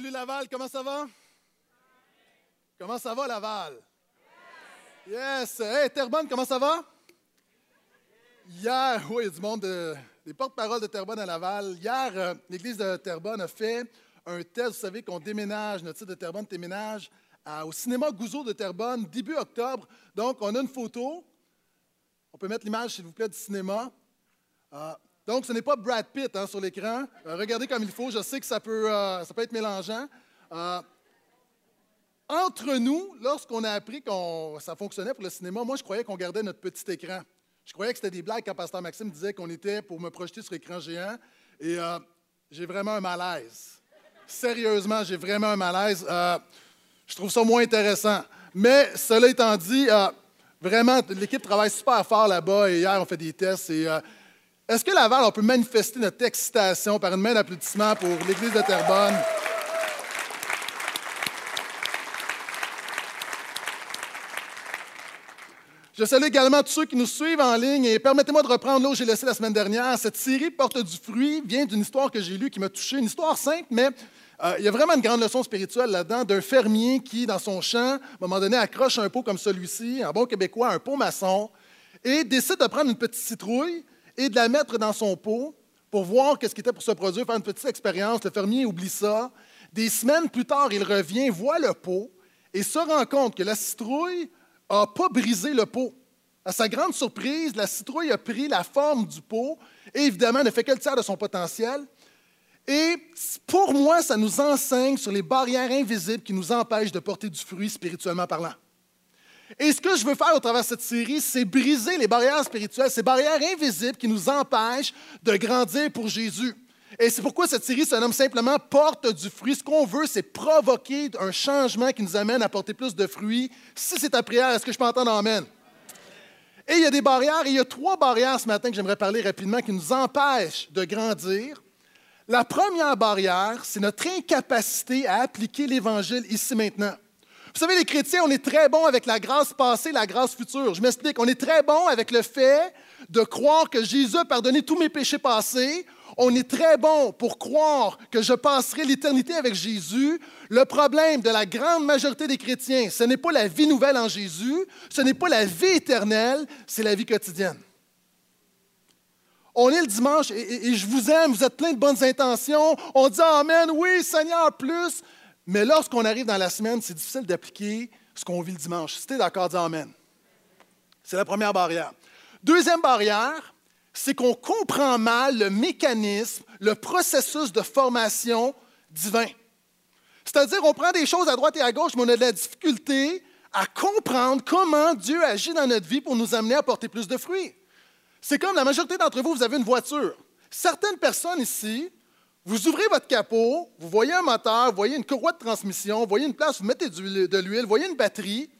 Salut Laval, comment ça va? Comment ça va Laval? Yes! Hey Terrebonne, comment ça va? Hier, oui, il y a du monde, de- des porte-paroles de Terrebonne à Laval. Hier, euh, l'Église de Terrebonne a fait un test. Vous savez qu'on déménage, notre site de Terrebonne déménage au cinéma Gouzeau de Terrebonne début octobre. Donc, on a une photo. On peut mettre l'image, s'il vous plaît, du cinéma. Ah, donc, ce n'est pas Brad Pitt hein, sur l'écran. Euh, regardez comme il faut. Je sais que ça peut, euh, ça peut être mélangeant. Euh, entre nous, lorsqu'on a appris que ça fonctionnait pour le cinéma, moi, je croyais qu'on gardait notre petit écran. Je croyais que c'était des blagues quand Pasteur Maxime disait qu'on était pour me projeter sur écran géant. Et j'ai vraiment un malaise. Sérieusement, j'ai vraiment un malaise. Je trouve ça moins intéressant. Mais cela étant dit, vraiment, l'équipe travaille super fort là-bas. Et hier, on fait des tests. Et, est-ce que Laval, on peut manifester notre excitation par une main d'applaudissement pour l'Église de Terrebonne? Je salue également tous ceux qui nous suivent en ligne et permettez-moi de reprendre là où j'ai laissé la semaine dernière. Cette série Porte du fruit vient d'une histoire que j'ai lue qui m'a touché, une histoire simple, mais euh, il y a vraiment une grande leçon spirituelle là-dedans d'un fermier qui, dans son champ, à un moment donné, accroche un pot comme celui-ci, un bon québécois, un pot maçon, et décide de prendre une petite citrouille et de la mettre dans son pot pour voir qu'est-ce qui était pour se produire, faire une petite expérience. Le fermier oublie ça. Des semaines plus tard, il revient, voit le pot et se rend compte que la citrouille n'a pas brisé le pot. À sa grande surprise, la citrouille a pris la forme du pot et évidemment ne fait que le tiers de son potentiel. Et pour moi, ça nous enseigne sur les barrières invisibles qui nous empêchent de porter du fruit spirituellement parlant. Et ce que je veux faire au travers de cette série, c'est briser les barrières spirituelles, ces barrières invisibles qui nous empêchent de grandir pour Jésus. Et c'est pourquoi cette série se nomme simplement Porte du fruit. Ce qu'on veut, c'est provoquer un changement qui nous amène à porter plus de fruits. Si c'est ta prière, est-ce que je peux entendre Amen? Et il y a des barrières, il y a trois barrières ce matin que j'aimerais parler rapidement qui nous empêchent de grandir. La première barrière, c'est notre incapacité à appliquer l'Évangile ici maintenant. Vous savez, les chrétiens, on est très bons avec la grâce passée, la grâce future. Je m'explique. On est très bons avec le fait de croire que Jésus a pardonné tous mes péchés passés. On est très bon pour croire que je passerai l'éternité avec Jésus. Le problème de la grande majorité des chrétiens, ce n'est pas la vie nouvelle en Jésus, ce n'est pas la vie éternelle, c'est la vie quotidienne. On est le dimanche et, je vous aime, vous êtes plein de bonnes intentions. On dit Amen, oui, Seigneur, plus. Mais lorsqu'on arrive dans la semaine, c'est difficile d'appliquer ce qu'on vit le dimanche. Si tu es d'accord, dis Amen. C'est la première barrière. Deuxième barrière, c'est qu'on comprend mal le mécanisme, le processus de formation divin. C'est-à-dire, on prend des choses à droite et à gauche, mais on a de la difficulté à comprendre comment Dieu agit dans notre vie pour nous amener à porter plus de fruits. C'est comme la majorité d'entre vous, vous avez une voiture. Certaines personnes ici, vous ouvrez votre capot, vous voyez un moteur, vous voyez une courroie de transmission, vous voyez une place, vous mettez de l'huile, vous voyez une batterie,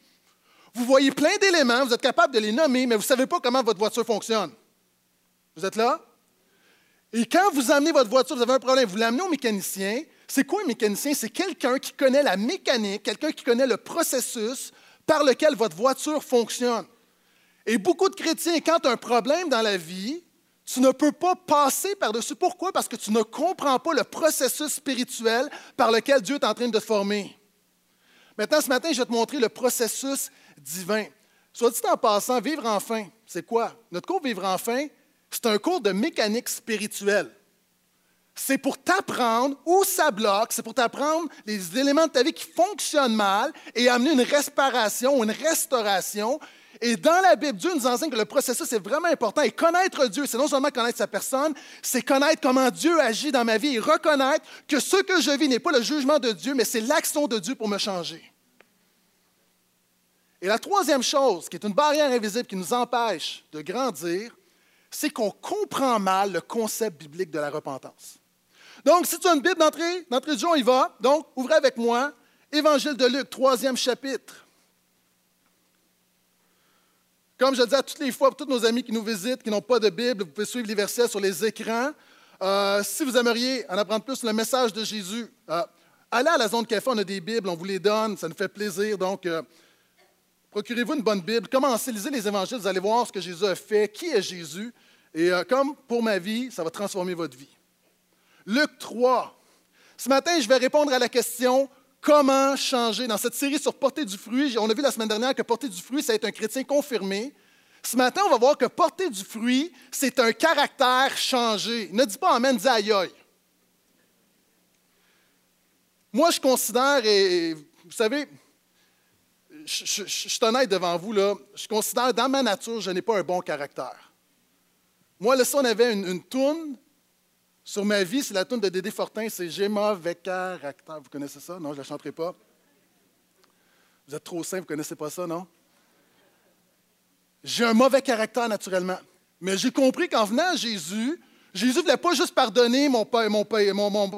vous voyez plein d'éléments, vous êtes capable de les nommer, mais vous ne savez pas comment votre voiture fonctionne. Vous êtes là? Et quand vous amenez votre voiture, vous avez un problème, vous l'amenez au mécanicien. C'est quoi un mécanicien? C'est quelqu'un qui connaît la mécanique, quelqu'un qui connaît le processus par lequel votre voiture fonctionne. Et beaucoup de chrétiens, quand un problème dans la vie, tu ne peux pas passer par-dessus. Pourquoi? Parce que tu ne comprends pas le processus spirituel par lequel Dieu est en train de te former. Maintenant, ce matin, je vais te montrer le processus divin. Soit dit en passant, vivre enfin, c'est quoi? Notre cours Vivre enfin, c'est un cours de mécanique spirituelle. C'est pour t'apprendre où ça bloque, c'est pour t'apprendre les éléments de ta vie qui fonctionnent mal et amener une réparation, une restauration. Et dans la Bible, Dieu nous enseigne que le processus est vraiment important. Et connaître Dieu, c'est non seulement connaître sa personne, c'est connaître comment Dieu agit dans ma vie et reconnaître que ce que je vis n'est pas le jugement de Dieu, mais c'est l'action de Dieu pour me changer. Et la troisième chose, qui est une barrière invisible qui nous empêche de grandir, c'est qu'on comprend mal le concept biblique de la repentance. Donc, si tu as une Bible d'entrée, d'entrée de on y va. Donc, ouvrez avec moi Évangile de Luc, troisième chapitre. Comme je le dis à toutes les fois, pour tous nos amis qui nous visitent, qui n'ont pas de Bible, vous pouvez suivre les versets sur les écrans. Euh, si vous aimeriez en apprendre plus le message de Jésus, euh, allez à la zone café, on a des Bibles, on vous les donne, ça nous fait plaisir. Donc, euh, procurez-vous une bonne Bible, commencez, lisez les évangiles, vous allez voir ce que Jésus a fait, qui est Jésus. Et comme pour ma vie, ça va transformer votre vie. Luc 3, Ce matin, je vais répondre à la question comment changer? Dans cette série sur porter du fruit, on a vu la semaine dernière que porter du fruit, c'est être un chrétien confirmé. Ce matin, on va voir que porter du fruit, c'est un caractère changé. Ne dis pas Amen, dis aïe aïe. Moi, je considère, et vous savez, je, suis honnête devant vous, là, je considère dans ma nature, je n'ai pas un bon caractère. Moi, là, si on avait une, une toune sur ma vie, c'est la toune de Dédé Fortin, c'est J'ai mauvais caractère. Vous connaissez ça? Non, je ne la chanterai pas. Vous êtes trop simple, vous ne connaissez pas ça, non? J'ai un mauvais caractère naturellement. Mais j'ai compris qu'en venant à Jésus, Jésus ne voulait pas juste pardonner mon,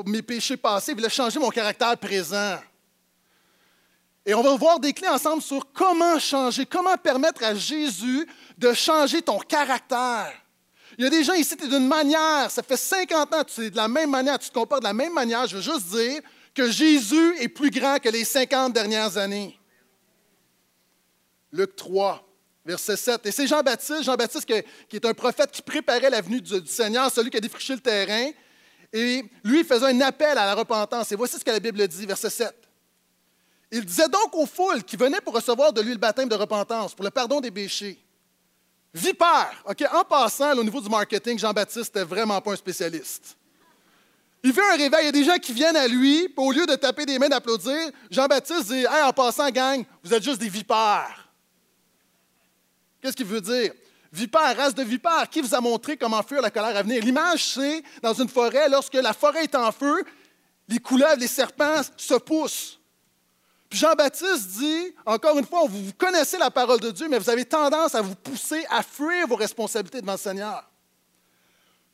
mes péchés passés, il voulait changer mon caractère présent. Et on va voir des clés ensemble sur comment changer, comment permettre à Jésus de changer ton caractère. Il y a des gens ici, tu es d'une manière, ça fait 50 ans, tu es de la même manière, tu te comportes de la même manière. Je veux juste dire que Jésus est plus grand que les 50 dernières années. Luc 3, verset 7. Et c'est Jean-Baptiste, Jean-Baptiste qui est un prophète qui préparait la venue du, Seigneur, celui qui a défriché le terrain. Et lui, il faisait un appel à la repentance. Et voici ce que la Bible dit, verset 7. Il disait donc aux foules qui venaient pour recevoir de lui le baptême de repentance, pour le pardon des péchés. Vipère. OK, en passant, au niveau du marketing, Jean-Baptiste n'était vraiment pas un spécialiste. Il fait un réveil, il y a des gens qui viennent à lui, puis au lieu de taper des mains d'applaudir, Jean-Baptiste dit Hey, en passant, gang, vous êtes juste des vipères. Qu'est-ce qu'il veut dire? Vipère, race de vipère, qui vous a montré comment fuir la colère à venir? L'image, c'est dans une forêt, lorsque la forêt est en feu, les couleuvres, les serpents se poussent. Jean-Baptiste dit, encore une fois, vous connaissez la parole de Dieu, mais vous avez tendance à vous pousser à fuir vos responsabilités devant le Seigneur.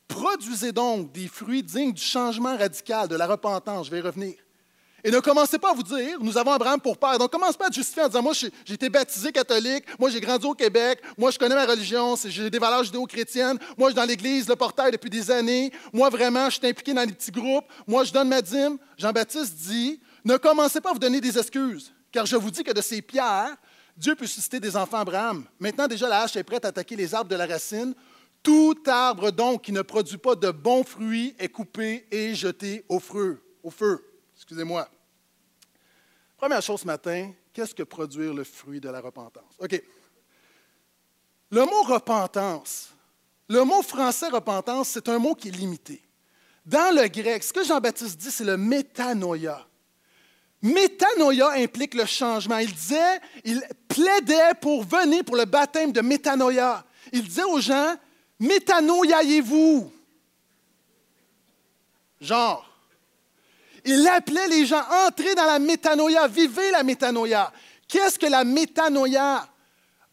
Produisez donc des fruits dignes du changement radical, de la repentance. Je vais y revenir. Et ne commencez pas à vous dire, nous avons Abraham pour père. Donc, commence pas à justifier en disant, moi, j'ai été baptisé catholique, moi, j'ai grandi au Québec, moi, je connais ma religion, j'ai des valeurs judéo-chrétiennes, moi, je suis dans l'Église, le portail depuis des années, moi, vraiment, je suis impliqué dans les petits groupes, moi, je donne ma dîme. Jean-Baptiste dit, ne commencez pas à vous donner des excuses, car je vous dis que de ces pierres, Dieu peut susciter des enfants Abraham. Maintenant, déjà, la hache est prête à attaquer les arbres de la racine. Tout arbre, donc, qui ne produit pas de bons fruits est coupé et jeté au feu. Au feu. Excusez-moi. Première chose ce matin, qu'est-ce que produire le fruit de la repentance? OK. Le mot repentance, le mot français repentance, c'est un mot qui est limité. Dans le grec, ce que Jean-Baptiste dit, c'est le métanoïa. Métanoïa implique le changement. Il disait, il plaidait pour venir pour le baptême de métanoïa. Il disait aux gens, métanoïaillez-vous. Genre. Il appelait les gens, entrez dans la métanoïa, vivez la métanoïa. Qu'est-ce que la métanoïa?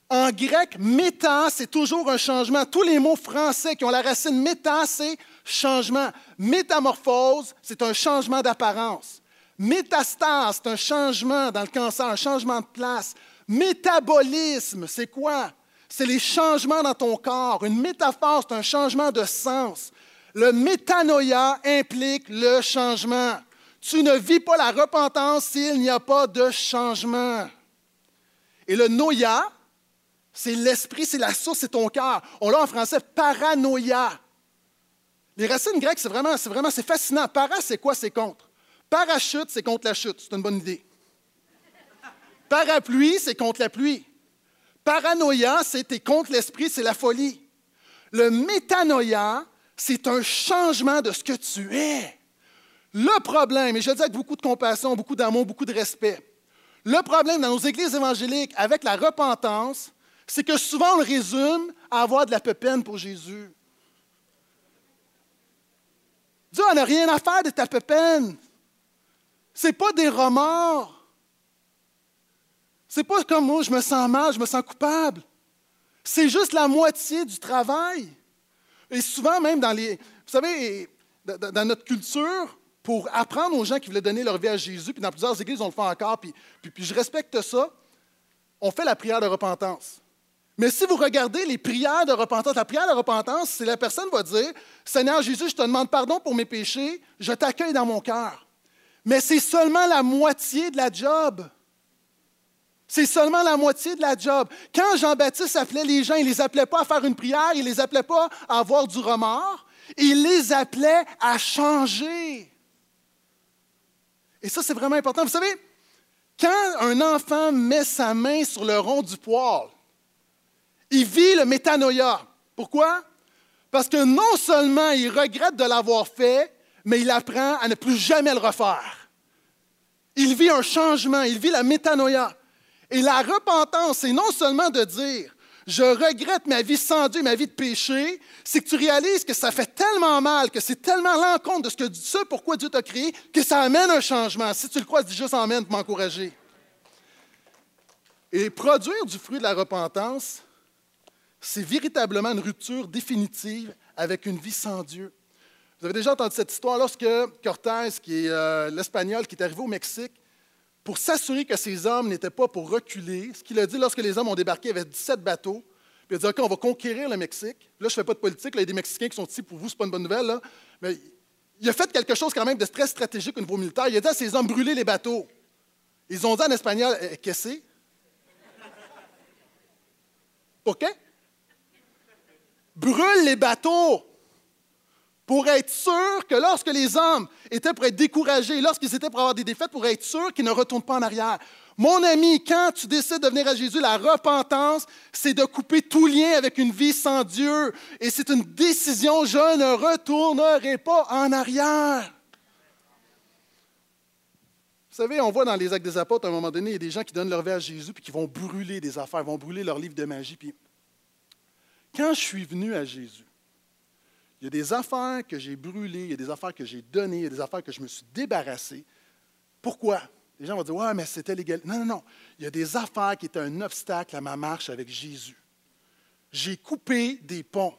En grec, méta, c'est toujours un changement. Tous les mots français qui ont la racine méta, c'est changement. Métamorphose, c'est un changement d'apparence. Métastase, c'est un changement dans le cancer, un changement de place. Métabolisme, c'est quoi? C'est les changements dans ton corps. Une métaphore, c'est un changement de sens. Le métanoïa implique le changement. Tu ne vis pas la repentance s'il n'y a pas de changement. Et le noia, c'est l'esprit, c'est la source, c'est ton cœur. On l'a en français paranoïa. Les racines grecques, c'est vraiment, c'est vraiment, c'est fascinant. Para, c'est quoi? C'est contre? Parachute, c'est contre la chute. C'est une bonne idée. Parapluie, c'est contre la pluie. Paranoïa, c'est contre l'esprit, c'est la folie. Le métanoïa, c'est un changement de ce que tu es. Le problème, et je le dis avec beaucoup de compassion, beaucoup d'amour, beaucoup de respect, le problème dans nos églises évangéliques avec la repentance, c'est que souvent on le résume à avoir de la pépine pour Jésus. Dieu n'a rien à faire de ta pépine. Ce n'est pas des remords. C'est pas comme moi, je me sens mal, je me sens coupable. C'est juste la moitié du travail. Et souvent, même dans les. Vous savez, dans notre culture, pour apprendre aux gens qui voulaient donner leur vie à Jésus, puis dans plusieurs églises, on le fait encore, puis, puis, puis je respecte ça, on fait la prière de repentance. Mais si vous regardez les prières de repentance, la prière de repentance, c'est la personne va dire Seigneur Jésus, je te demande pardon pour mes péchés, je t'accueille dans mon cœur. Mais c'est seulement la moitié de la job. C'est seulement la moitié de la job. Quand Jean-Baptiste appelait les gens, il ne les appelait pas à faire une prière, il ne les appelait pas à avoir du remords, il les appelait à changer. Et ça, c'est vraiment important. Vous savez, quand un enfant met sa main sur le rond du poêle, il vit le métanoïa. Pourquoi? Parce que non seulement il regrette de l'avoir fait, mais il apprend à ne plus jamais le refaire. Il vit un changement, il vit la métanoïa. Et la repentance, c'est non seulement de dire je regrette ma vie sans Dieu, ma vie de péché, c'est que tu réalises que ça fait tellement mal, que c'est tellement l'encontre de ce, que, pourquoi Dieu t'a créé, que ça amène un changement. Si tu le crois, dis juste amène pour m'encourager. Et produire du fruit de la repentance, c'est véritablement une rupture définitive avec une vie sans Dieu. Vous avez déjà entendu cette histoire lorsque Cortés, qui est euh, l'Espagnol, qui est arrivé au Mexique, pour s'assurer que ces hommes n'étaient pas pour reculer, ce qu'il a dit lorsque les hommes ont débarqué, il y avait 17 bateaux. Puis il a dit OK, on va conquérir le Mexique. Là, je ne fais pas de politique, il y a des Mexicains qui sont ici pour vous, ce pas une bonne nouvelle. Là. Mais il a fait quelque chose quand même de très stratégique au niveau militaire. Il a dit à ces hommes brûler les bateaux. Ils ont dit en espagnol eh, Qu'est-ce c'est Pourquoi Brûle les bateaux pour être sûr que lorsque les hommes étaient pour être découragés, lorsqu'ils étaient pour avoir des défaites, pour être sûr qu'ils ne retournent pas en arrière. Mon ami, quand tu décides de venir à Jésus, la repentance, c'est de couper tout lien avec une vie sans Dieu. Et c'est une décision, je ne retournerai pas en arrière. Vous savez, on voit dans les actes des apôtres, à un moment donné, il y a des gens qui donnent leur vie à Jésus puis qui vont brûler des affaires, vont brûler leur livre de magie. Puis, quand je suis venu à Jésus, il y a des affaires que j'ai brûlées, il y a des affaires que j'ai données, il y a des affaires que je me suis débarrassé. Pourquoi? Les gens vont dire, ouais, mais c'était légal. Non, non, non. Il y a des affaires qui étaient un obstacle à ma marche avec Jésus. J'ai coupé des ponts.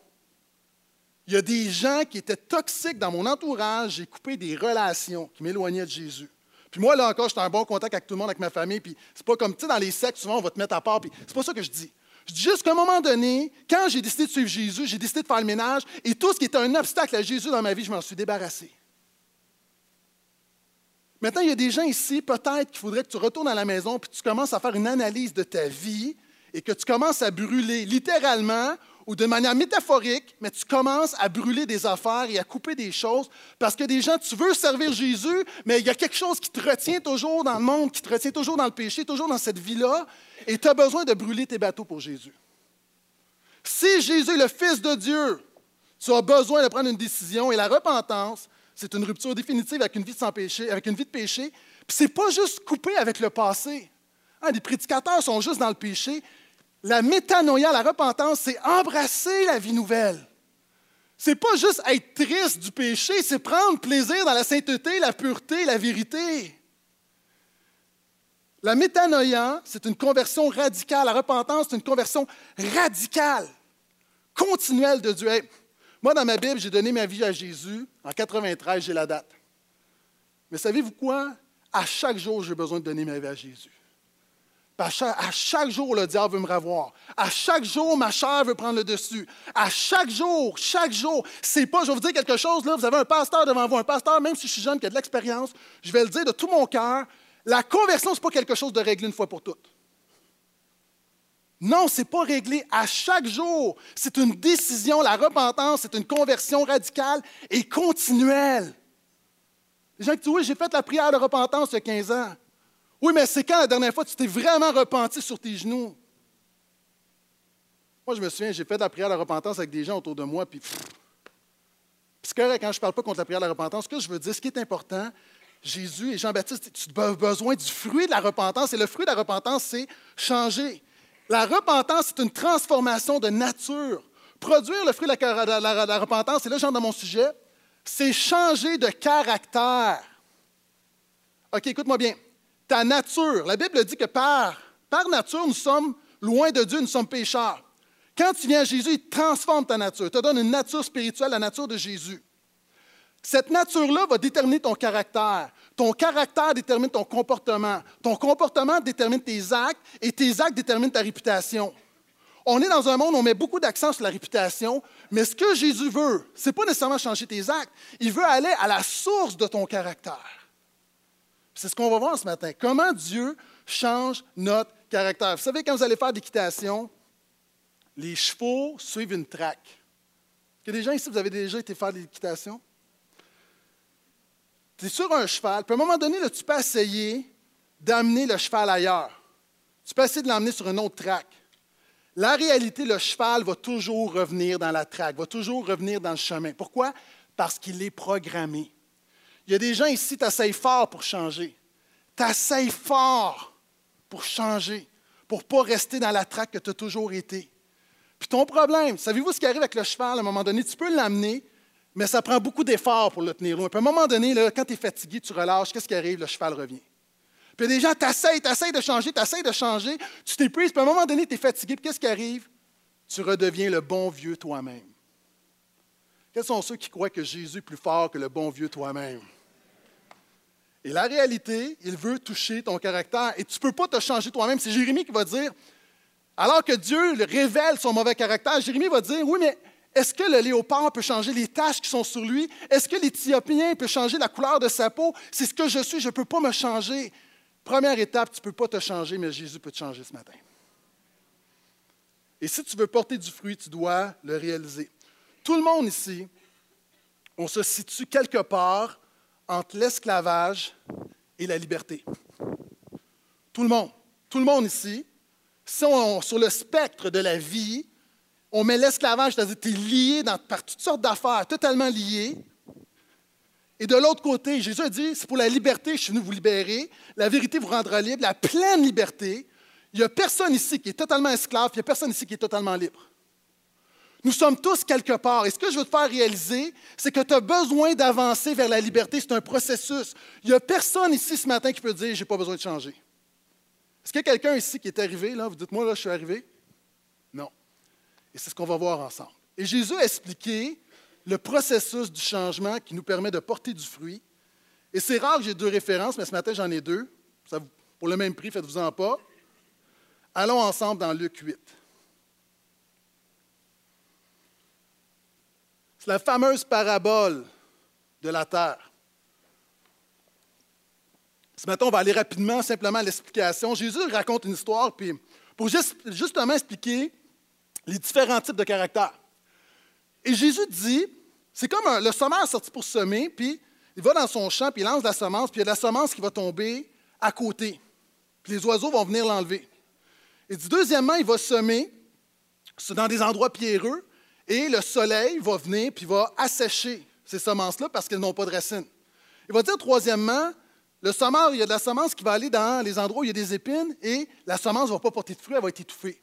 Il y a des gens qui étaient toxiques dans mon entourage. J'ai coupé des relations qui m'éloignaient de Jésus. Puis moi, là encore, j'étais en bon contact avec tout le monde, avec ma famille. Puis c'est pas comme, tu sais, dans les sectes, souvent, on va te mettre à part. Puis c'est pas ça que je dis. Je dis juste un moment donné, quand j'ai décidé de suivre Jésus, j'ai décidé de faire le ménage et tout ce qui était un obstacle à Jésus dans ma vie, je m'en suis débarrassé. Maintenant, il y a des gens ici, peut-être qu'il faudrait que tu retournes à la maison puis tu commences à faire une analyse de ta vie et que tu commences à brûler littéralement ou de manière métaphorique, mais tu commences à brûler des affaires et à couper des choses parce que des gens, tu veux servir Jésus, mais il y a quelque chose qui te retient toujours dans le monde, qui te retient toujours dans le péché, toujours dans cette vie-là, et tu as besoin de brûler tes bateaux pour Jésus. Si Jésus est le Fils de Dieu, tu as besoin de prendre une décision et la repentance, c'est une rupture définitive avec une vie sans péché, avec une vie de péché. Puis c'est pas juste couper avec le passé. Hein, les prédicateurs sont juste dans le péché. La métanoïa, la repentance, c'est embrasser la vie nouvelle. C'est pas juste être triste du péché, c'est prendre plaisir dans la sainteté, la pureté, la vérité. La métanoïa, c'est une conversion radicale. La repentance, c'est une conversion radicale, continuelle de Dieu. moi, dans ma Bible, j'ai donné ma vie à Jésus. En 93, j'ai la date. Mais savez-vous quoi? À chaque jour, j'ai besoin de donner ma vie à Jésus. À chaque, jour, le diable veut me revoir. À chaque jour, ma chair veut prendre le dessus. À chaque jour, chaque jour. C'est pas, je vais vous dire quelque chose, là, vous avez un pasteur devant vous, un pasteur, même si je suis jeune, qui a de l'expérience, je vais le dire de tout mon cœur, la conversion, ce n'est pas quelque chose de réglé une fois pour toutes. Non, ce n'est pas réglé à chaque jour. C'est une décision, la repentance, c'est une conversion radicale et continuelle. Les gens qui disent, oui, j'ai fait la prière de repentance il y a 15 ans. Oui, mais c'est quand la dernière fois tu t'es vraiment repenti sur tes genoux? Moi, je me souviens, j'ai fait la prière de repentance avec des gens autour de moi, puis. C'est correct, quand je ne parle pas contre la prière de la repentance, ce que je veux dire, ce qui est important, Jésus et Jean-Baptiste, tu as besoin du fruit de la repentance, et le fruit de la repentance, c'est changer. La repentance, c'est une transformation de nature. Produire le fruit de la, repentance, et là, j'entre dans mon sujet, c'est changer de caractère. OK, écoute-moi bien ta nature. La Bible dit que par, nature, nous sommes loin de Dieu, nous sommes pécheurs. Quand tu viens à Jésus, il transforme ta nature, il te donne une nature spirituelle, la nature de Jésus. Cette nature-là va déterminer ton caractère. Ton caractère détermine ton comportement. Ton comportement détermine tes actes et tes actes déterminent ta réputation. On est dans un monde où on met beaucoup d'accent sur la réputation, mais ce que Jésus veut, ce n'est pas nécessairement changer tes actes. Il veut aller à la source de ton caractère. C'est ce qu'on va voir ce matin. Comment Dieu change notre caractère? Vous savez, quand vous allez faire d'équitation, les chevaux suivent une traque. Il y a des gens ici, vous avez déjà été faire de l'équitation? tu es sur un cheval, puis à un moment donné, tu peux essayer d'amener le cheval ailleurs. Tu peux essayer de l'emmener sur un autre track. La réalité, le cheval va toujours revenir dans la traque, va toujours revenir dans le chemin. Pourquoi? Parce qu'il est programmé. Il y a des gens ici, tu fort pour changer. Tu fort pour changer, pour ne pas rester dans la traque que tu as toujours été. Puis ton problème, savez-vous ce qui arrive avec le cheval à un moment donné? Tu peux l'amener, mais ça prend beaucoup d'efforts pour le tenir loin. Puis à un moment donné, là, quand tu es fatigué, tu relâches, qu'est-ce qui arrive? Le cheval revient. Puis des gens, t'essayent, t'essayes de changer, t'essayes de changer, tu t'épuises, puis à un moment donné, tu es fatigué, puis qu'est-ce qui arrive? Tu redeviens le bon vieux toi-même. Quels sont ceux qui croient que Jésus est plus fort que le bon vieux toi-même? Et la réalité, il veut toucher ton caractère et tu ne peux pas te changer toi-même. C'est Jérémie qui va dire, alors que Dieu révèle son mauvais caractère, Jérémie va dire, oui, mais est-ce que le léopard peut changer les taches qui sont sur lui? Est-ce que l'Éthiopien peut changer la couleur de sa peau? C'est ce que je suis, je ne peux pas me changer. Première étape, tu ne peux pas te changer, mais Jésus peut te changer ce matin. Et si tu veux porter du fruit, tu dois le réaliser. Tout le monde ici, on se situe quelque part entre l'esclavage et la liberté. Tout le monde. Tout le monde ici. Sur le spectre de la vie, on met l'esclavage, c'est-à-dire tu es lié par toutes sortes d'affaires, totalement lié, et de l'autre côté, Jésus a dit, c'est pour la liberté, je suis venu vous libérer, la vérité vous rendra libre, la pleine liberté. Il n'y a personne ici qui est totalement esclave, il n'y a personne ici qui est totalement libre. Nous sommes tous quelque part. Et ce que je veux te faire réaliser, c'est que tu as besoin d'avancer vers la liberté. C'est un processus. Il n'y a personne ici ce matin qui peut dire, je n'ai pas besoin de changer. Est-ce qu'il y a quelqu'un ici qui est arrivé, là? Vous dites, moi, là, je suis arrivé? Non. Et c'est ce qu'on va voir ensemble. Et Jésus a expliqué le processus du changement qui nous permet de porter du fruit. Et c'est rare que j'ai deux références, mais ce matin, j'en ai deux. pour le même prix, faites-vous-en pas. Allons ensemble dans Luc 8. La fameuse parabole de la terre. Ce matin, on va aller rapidement, simplement à l'explication. Jésus raconte une histoire pour justement expliquer les différents types de caractères. Et Jésus dit c'est comme le semeur sorti pour semer, puis il va dans son champ, puis il lance la semence, puis il y a de la semence qui va tomber à côté. Puis les oiseaux vont venir l'enlever. Et dit, deuxièmement, il va semer dans des endroits pierreux, et le soleil va venir, puis va assécher ces semences-là parce qu'elles n'ont pas de racines. Il va dire, troisièmement, le semeur, il y a de la semence qui va aller dans les endroits où il y a des épines, et la semence ne va pas porter de fruits, elle va être étouffée.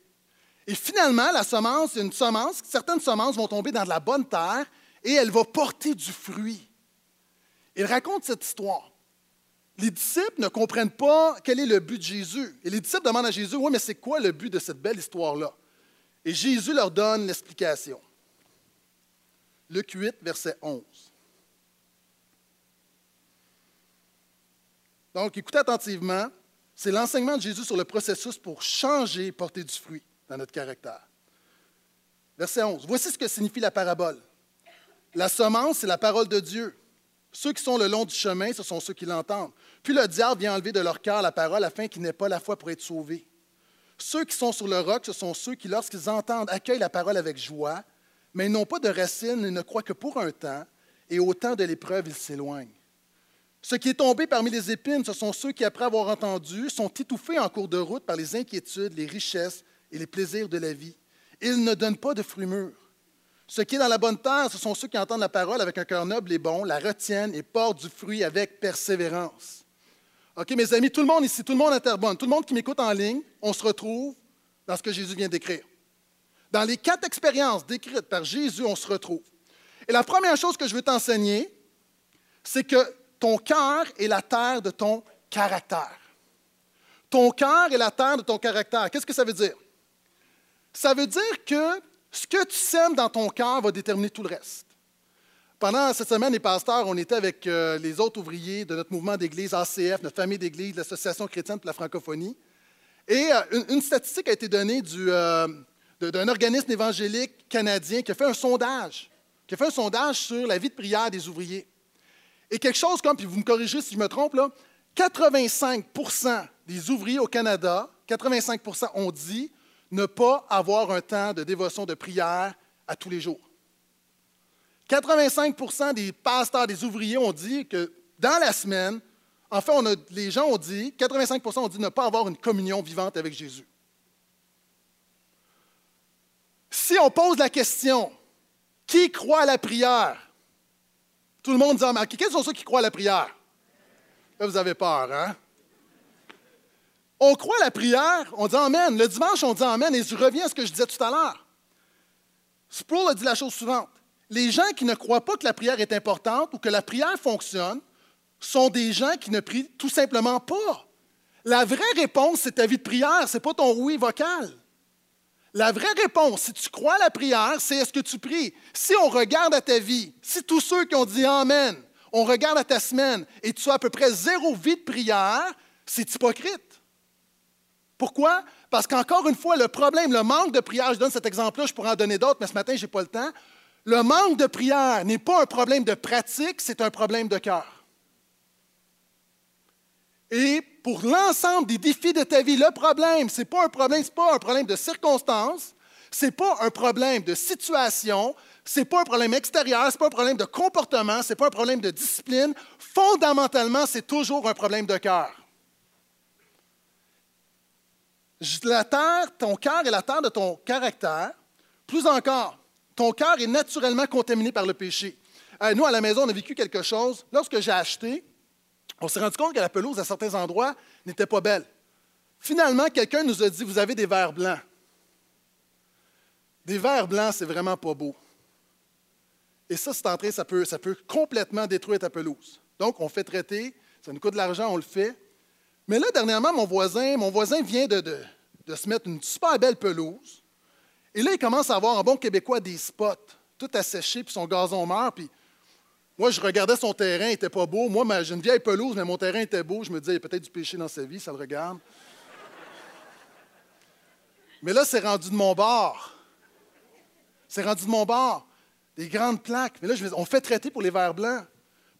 Et finalement, la semence, une semence, certaines semences vont tomber dans de la bonne terre, et elle va porter du fruit. Il raconte cette histoire. Les disciples ne comprennent pas quel est le but de Jésus. Et les disciples demandent à Jésus, oui, mais c'est quoi le but de cette belle histoire-là? Et Jésus leur donne l'explication. Luc 8, verset 11. Donc, écoutez attentivement. C'est l'enseignement de Jésus sur le processus pour changer et porter du fruit dans notre caractère. Verset 11. Voici ce que signifie la parabole. La semence, c'est la parole de Dieu. Ceux qui sont le long du chemin, ce sont ceux qui l'entendent. Puis le diable vient enlever de leur cœur la parole afin qu'ils n'aient pas la foi pour être sauvés. Ceux qui sont sur le roc, ce sont ceux qui, lorsqu'ils entendent, accueillent la parole avec joie, mais ils n'ont pas de racines et ne croient que pour un temps, et au temps de l'épreuve, ils s'éloignent. Ce qui est tombé parmi les épines, ce sont ceux qui, après avoir entendu, sont étouffés en cours de route par les inquiétudes, les richesses et les plaisirs de la vie. Ils ne donnent pas de fruits mûrs. Ce qui est dans la bonne terre, ce sont ceux qui entendent la parole avec un cœur noble et bon, la retiennent et portent du fruit avec persévérance. OK, mes amis, tout le monde ici, tout le monde interbonne, tout le monde qui m'écoute en ligne, on se retrouve dans ce que Jésus vient d'écrire. Dans les quatre expériences décrites par Jésus, on se retrouve. Et la première chose que je veux t'enseigner, c'est que ton cœur est la terre de ton caractère. Ton cœur est la terre de ton caractère. Qu'est-ce que ça veut dire? Ça veut dire que ce que tu sèmes dans ton cœur va déterminer tout le reste. Pendant cette semaine, les pasteurs, on était avec euh, les autres ouvriers de notre mouvement d'église ACF, notre famille d'église, l'Association chrétienne pour la francophonie. Et euh, une, statistique a été donnée euh, d'un organisme évangélique canadien qui a fait un sondage, qui a fait un sondage sur la vie de prière des ouvriers. Et quelque chose comme, puis vous me corrigez si je me trompe, là, 85% des ouvriers au Canada, 85 ont dit ne pas avoir un temps de dévotion, de prière à tous les jours. 85% des pasteurs, des ouvriers ont dit que dans la semaine, en fait, on a, les gens ont dit, 85% ont dit ne pas avoir une communion vivante avec Jésus. Si on pose la question, qui croit à la prière? Tout le monde dit Amen. Quels sont ceux qui croient à la prière? Là, vous avez peur, hein? On croit à la prière, on dit Amen. Le dimanche, on dit Amen. Et je reviens à ce que je disais tout à l'heure. Sproul a dit la chose suivante. Les gens qui ne croient pas que la prière est importante ou que la prière fonctionne sont des gens qui ne prient tout simplement pas. La vraie réponse, c'est ta vie de prière, ce n'est pas ton oui vocal. La vraie réponse, si tu crois à la prière, c'est est-ce que tu pries? Si on regarde à ta vie, si tous ceux qui ont dit Amen, on regarde à ta semaine et tu as à peu près zéro vie de prière, c'est hypocrite. Pourquoi? Parce qu'encore une fois, le problème, le manque de prière, je donne cet exemple-là, je pourrais en donner d'autres, mais ce matin, je n'ai pas le temps. Le manque de prière n'est pas un problème de pratique, c'est un problème de cœur. Et pour l'ensemble des défis de ta vie, le problème, ce n'est pas un problème, c'est pas un problème de circonstances, ce n'est pas un problème de situation, ce n'est pas un problème extérieur, ce n'est pas un problème de comportement, ce n'est pas un problème de discipline. Fondamentalement, c'est toujours un problème de cœur. La terre, ton cœur est la terre de ton caractère. Plus encore, ton cœur est naturellement contaminé par le péché. Euh, nous, à la maison, on a vécu quelque chose. Lorsque j'ai acheté, on s'est rendu compte que la pelouse, à certains endroits, n'était pas belle. Finalement, quelqu'un nous a dit Vous avez des verres blancs. Des verres blancs, c'est vraiment pas beau. Et ça, c'est en train, ça peut, ça peut complètement détruire ta pelouse. Donc, on fait traiter, ça nous coûte de l'argent, on le fait. Mais là, dernièrement, mon voisin, mon voisin vient de, de, se mettre une super belle pelouse. Et là, il commence à avoir, en bon québécois, des spots, tout asséché, puis son gazon meurt, puis moi, je regardais son terrain, il n'était pas beau. Moi, j'ai une vieille pelouse, mais mon terrain était beau. Je me disais, il y a peut-être du péché dans sa vie, ça le regarde. Mais là, c'est rendu de mon bord. C'est rendu de mon bord. Des grandes plaques. Mais là, on fait traiter pour les verres blancs.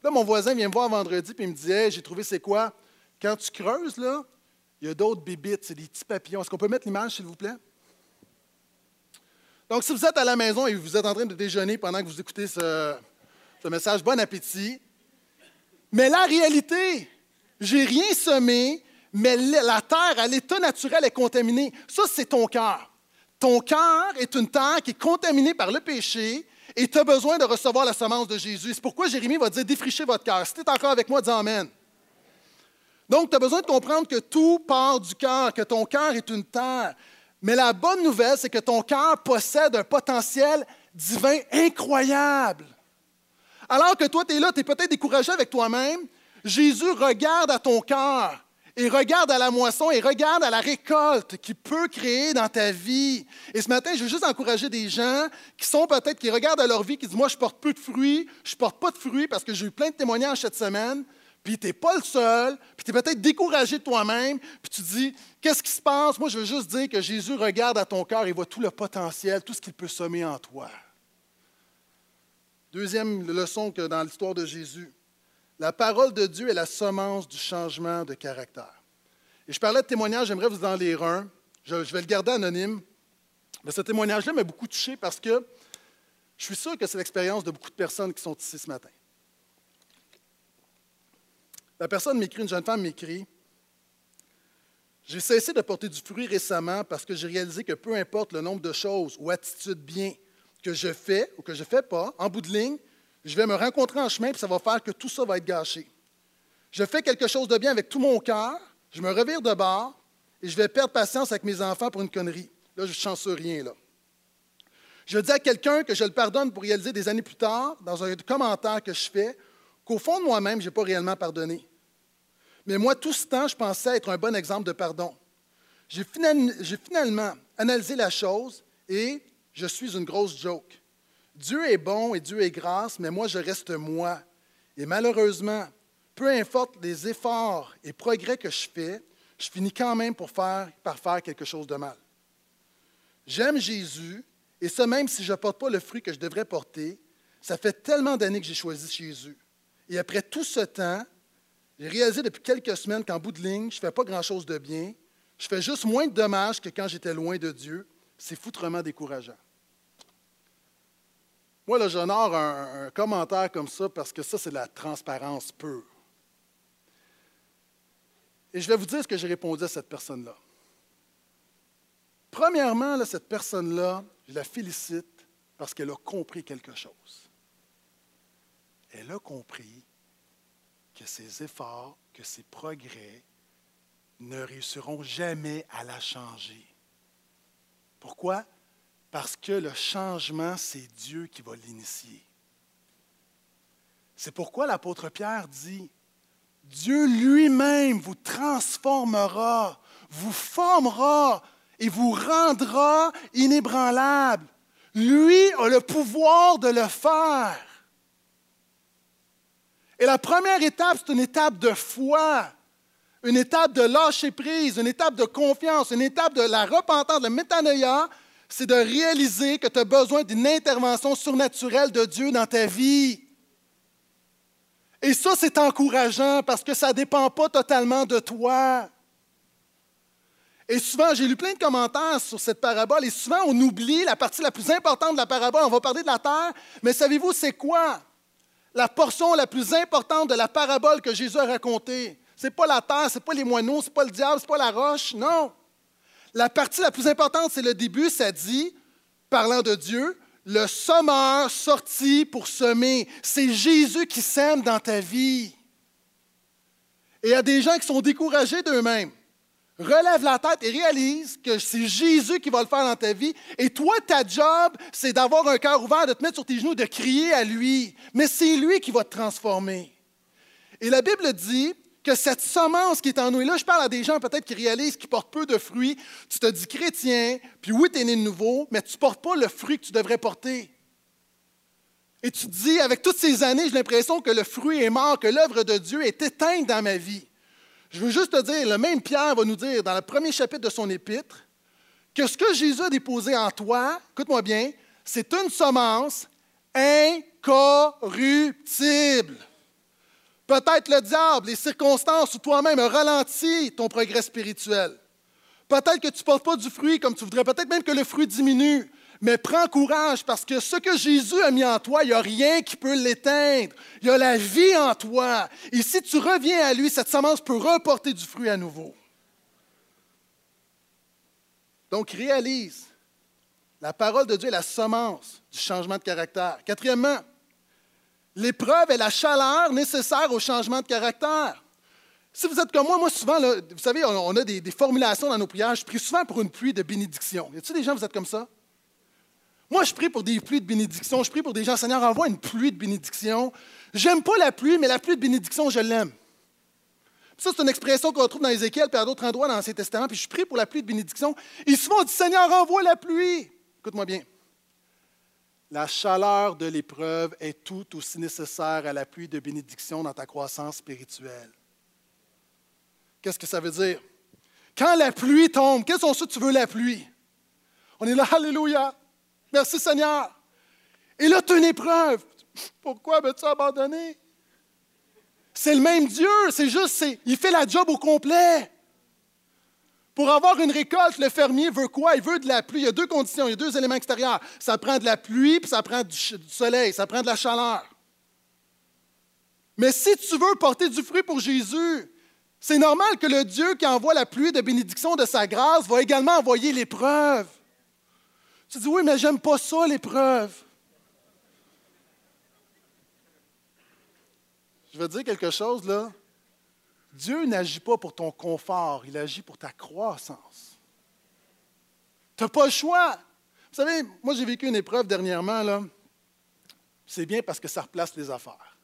Là, mon voisin vient me voir vendredi et il me dit j'ai trouvé c'est quoi? Quand tu creuses, là, il y a d'autres bibites, c'est des petits papillons. Est-ce qu'on peut mettre l'image, s'il vous plaît? Donc, si vous êtes à la maison et vous êtes en train de déjeuner pendant que vous écoutez ce, ce message, bon appétit. Mais la réalité, j'ai rien semé, mais la terre, à l'état naturel, est contaminée. Ça, c'est ton cœur. Ton cœur est une terre qui est contaminée par le péché et tu as besoin de recevoir la semence de Jésus. C'est pourquoi Jérémie va dire défrichez votre cœur. Si tu es encore avec moi, dis Amen. Donc, tu as besoin de comprendre que tout part du cœur, que ton cœur est une terre. Mais la bonne nouvelle, c'est que ton cœur possède un potentiel divin incroyable. Alors que toi, tu es là, tu es peut-être découragé avec toi-même, Jésus regarde à ton cœur et regarde à la moisson et regarde à la récolte qu'il peut créer dans ta vie. Et ce matin, je veux juste encourager des gens qui sont peut-être, qui regardent à leur vie, qui disent, moi, je porte peu de fruits, je porte pas de fruits parce que j'ai eu plein de témoignages cette semaine. Puis tu pas le seul, puis tu es peut-être découragé de toi-même, puis tu dis, qu'est-ce qui se passe? Moi, je veux juste dire que Jésus regarde à ton cœur et voit tout le potentiel, tout ce qu'il peut semer en toi. Deuxième leçon que dans l'histoire de Jésus, la parole de Dieu est la semence du changement de caractère. Et je parlais de témoignage, j'aimerais vous en lire un. Je, vais le garder anonyme. Mais ce témoignage-là m'a beaucoup touché parce que je suis sûr que c'est l'expérience de beaucoup de personnes qui sont ici ce matin. La personne m'écrit, une jeune femme m'écrit J'ai cessé de porter du fruit récemment parce que j'ai réalisé que peu importe le nombre de choses ou attitudes bien que je fais ou que je ne fais pas, en bout de ligne, je vais me rencontrer en chemin, et ça va faire que tout ça va être gâché. Je fais quelque chose de bien avec tout mon cœur, je me revire de bord et je vais perdre patience avec mes enfants pour une connerie. Là, je ne chance rien, là. Je dis à quelqu'un que je le pardonne pour réaliser des années plus tard, dans un commentaire que je fais, qu'au fond de moi-même, je n'ai pas réellement pardonné. Mais moi, tout ce temps, je pensais être un bon exemple de pardon. J'ai finalement analysé la chose et je suis une grosse joke. Dieu est bon et Dieu est grâce, mais moi, je reste moi. Et malheureusement, peu importe les efforts et progrès que je fais, je finis quand même pour faire, par faire quelque chose de mal. J'aime Jésus, et ce même si je ne porte pas le fruit que je devrais porter, ça fait tellement d'années que j'ai choisi Jésus. Et après tout ce temps, j'ai réalisé depuis quelques semaines qu'en bout de ligne, je ne fais pas grand-chose de bien. Je fais juste moins de dommages que quand j'étais loin de Dieu. C'est foutrement décourageant. Moi, là, j'honore un, commentaire comme ça parce que ça, c'est la transparence pure. Et je vais vous dire ce que j'ai répondu à cette personne-là. Premièrement, cette personne-là, je la félicite parce qu'elle a compris quelque chose. Elle a compris que ses efforts, que ses progrès ne réussiront jamais à la changer. Pourquoi? Parce que le changement, c'est Dieu qui va l'initier. C'est pourquoi l'apôtre Pierre dit, Dieu lui-même vous transformera, vous formera et vous rendra inébranlable. Lui a le pouvoir de le faire. Et la première étape, c'est une étape de foi, une étape de lâcher prise, une étape de confiance, une étape de la repentance, de métanoïa, c'est de réaliser que tu as besoin d'une intervention surnaturelle de Dieu dans ta vie. Et ça, c'est encourageant parce que ça ne dépend pas totalement de toi. Et souvent, j'ai lu plein de commentaires sur cette parabole, et souvent, on oublie la partie la plus importante de la parabole. On va parler de la terre, mais savez-vous, c'est quoi? La portion la plus importante de la parabole que Jésus a racontée? Ce n'est pas la terre, ce n'est pas les moineaux, ce n'est pas le diable, ce n'est pas la roche, non. La partie la plus importante, c'est le début, ça dit, parlant de Dieu, le sommeur sorti pour semer. C'est Jésus qui sème dans ta vie. Et il y a des gens qui sont découragés d'eux-mêmes. Relève la tête et réalise que c'est Jésus qui va le faire dans ta vie. Et toi, ta job, c'est d'avoir un cœur ouvert, de te mettre sur tes genoux, de crier à lui. Mais c'est lui qui va te transformer. Et la Bible dit que cette semence qui est en nous, et là je parle à des gens peut-être qui réalisent qu'ils portent peu de fruits, tu te dis chrétien, puis oui, tu es né de nouveau, mais tu ne portes pas le fruit que tu devrais porter. Et tu te dis, avec toutes ces années, j'ai l'impression que le fruit est mort, que l'œuvre de Dieu est éteinte dans ma vie. Je veux juste te dire, le même Pierre va nous dire dans le premier chapitre de son épître que ce que Jésus a déposé en toi, écoute-moi bien, c'est une semence incorruptible. Peut-être le diable, les circonstances ou toi-même ont ralenti ton progrès spirituel. Peut-être que tu ne portes pas du fruit comme tu voudrais. Peut-être même que le fruit diminue. Mais prends courage parce que ce que Jésus a mis en toi, il n'y a rien qui peut l'éteindre. Il y a la vie en toi. Et si tu reviens à lui, cette semence peut reporter du fruit à nouveau. Donc réalise, la parole de Dieu est la semence du changement de caractère. Quatrièmement, L'épreuve est la chaleur nécessaire au changement de caractère. Si vous êtes comme moi, moi souvent, vous savez, on, a des, formulations dans nos prières. Je prie souvent pour une pluie de bénédiction. Y a-t-il des gens, vous êtes comme ça? Moi, je prie pour des pluies de bénédiction. Je prie pour des gens, Seigneur, envoie une pluie de bénédiction. J'aime pas la pluie, mais la pluie de bénédiction, je l'aime. Ça, c'est une expression qu'on trouve dans Ézéchiel et à d'autres endroits dans l'Ancien Testament. Puis je prie pour la pluie de bénédiction. Et souvent, on dit Seigneur, envoie la pluie. Écoute-moi bien. La chaleur de l'épreuve est tout aussi nécessaire à la pluie de bénédiction dans ta croissance spirituelle. Qu'est-ce que ça veut dire? Quand la pluie tombe, ceux que tu veux la pluie? On est là, Alléluia. Merci Seigneur. Et là, tu as une épreuve. Pourquoi veux-tu abandonner? C'est le même Dieu, c'est juste, il fait la job au complet. Pour avoir une récolte, le fermier veut quoi? Il veut de la pluie. Il y a deux conditions, il y a deux éléments extérieurs. Ça prend de la pluie, puis ça prend du, soleil, ça prend de la chaleur. Mais si tu veux porter du fruit pour Jésus, c'est normal que le Dieu qui envoie la pluie de bénédiction de sa grâce va également envoyer l'épreuve. Tu dis, oui, mais j'aime pas ça, l'épreuve. Je veux dire quelque chose, là. Dieu n'agit pas pour ton confort, il agit pour ta croissance. Tu n'as pas le choix. Vous savez, moi j'ai vécu une épreuve dernièrement, là. C'est bien parce que ça replace les affaires.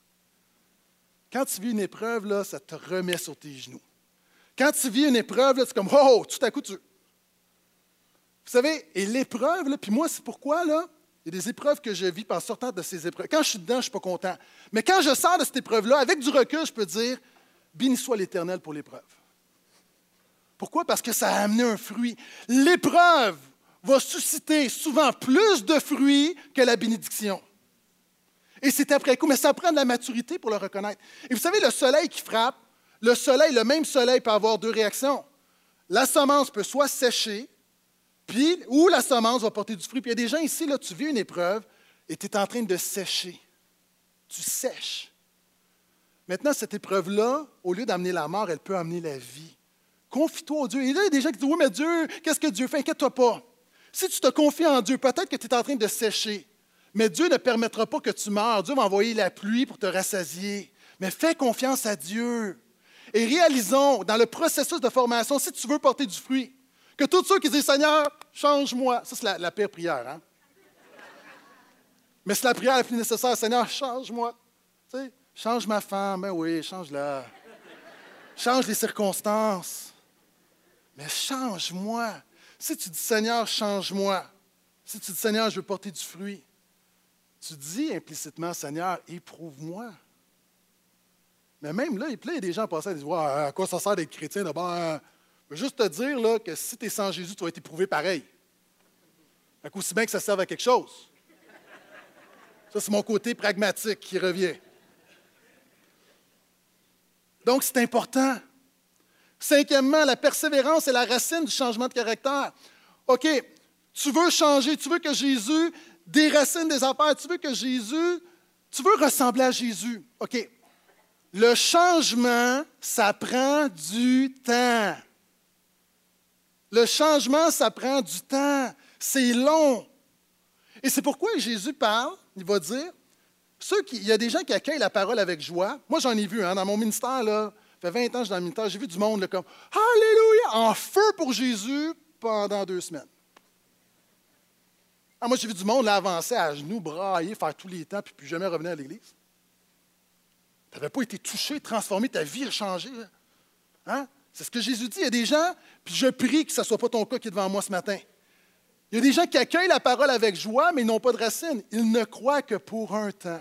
Quand tu vis une épreuve, là, ça te remet sur tes genoux. Quand tu vis une épreuve, c'est comme Oh, tout à coup, tu. Vous savez, et l'épreuve, puis moi, c'est pourquoi, là, il y a des épreuves que je vis en sortant de ces épreuves. Quand je suis dedans, je ne suis pas content. Mais quand je sors de cette épreuve-là, avec du recul, je peux dire Béni soit l'Éternel pour l'épreuve. Pourquoi? Parce que ça a amené un fruit. L'épreuve va susciter souvent plus de fruits que la bénédiction. Et c'est après coup, mais ça prend de la maturité pour le reconnaître. Et vous savez, le soleil qui frappe, le soleil, le même soleil peut avoir deux réactions. La semence peut soit sécher, puis, ou la semence va porter du fruit. Puis il y a des gens ici, là, tu vis une épreuve et tu es en train de sécher. Tu sèches. Maintenant, cette épreuve-là, au lieu d'amener la mort, elle peut amener la vie. Confie-toi au Dieu. Et là, il y a des gens qui disent Oui, mais Dieu, qu'est-ce que Dieu fait? Inquiète-toi pas. Si tu te confies en Dieu, peut-être que tu es en train de sécher, mais Dieu ne permettra pas que tu meurs. Dieu va envoyer la pluie pour te rassasier. Mais fais confiance à Dieu. Et réalisons, dans le processus de formation, si tu veux porter du fruit, que tous ceux qui disent Seigneur, change-moi, ça c'est la, la, pire prière. Hein? Mais c'est la prière la plus nécessaire. Seigneur, change-moi. Tu sais, change ma femme. Ben oui, change-la. Change les circonstances. Mais change-moi. Si tu dis Seigneur, change-moi. Si tu dis Seigneur, je veux porter du fruit. Tu dis implicitement, Seigneur, éprouve-moi. Mais même là, il plaît des gens passant à dire À quoi ça sert d'être chrétien d'abord Je veux juste te dire là, que si tu es sans Jésus, tu vas être éprouvé pareil. Fait aussi bien que ça serve à quelque chose. Ça, c'est mon côté pragmatique qui revient. Donc, c'est important. Cinquièmement, la persévérance est la racine du changement de caractère. OK, tu veux changer, tu veux que Jésus déracine des affaires, tu veux que Jésus, tu veux ressembler à Jésus. OK, le changement, ça prend du temps. Le changement, ça prend du temps. C'est long. Et c'est pourquoi Jésus parle, il va dire, ceux qui, il y a des gens qui accueillent la parole avec joie. Moi, j'en ai vu hein, dans mon ministère, là, ça fait 20 ans que je suis dans le ministère, j'ai vu du monde là, comme Alléluia, en feu pour Jésus pendant deux semaines. Ah, moi, j'ai vu du monde là, avancer à genoux, brailler, faire tous les temps, puis plus jamais revenir à l'Église. Tu n'avais pas été touché, transformé, ta vie a changé. Hein? C'est ce que Jésus dit. Il y a des gens, puis je prie que ce ne soit pas ton cas qui est devant moi ce matin. Il y a des gens qui accueillent la parole avec joie, mais ils n'ont pas de racines. Ils ne croient que pour un temps.